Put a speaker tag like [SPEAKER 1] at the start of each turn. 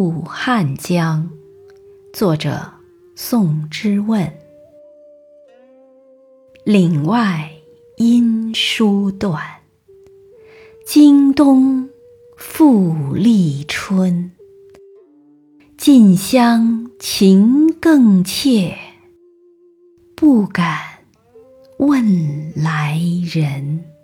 [SPEAKER 1] 武汉江作者宋之问。岭外音书断经冬复历春。近乡情更怯不敢问来人。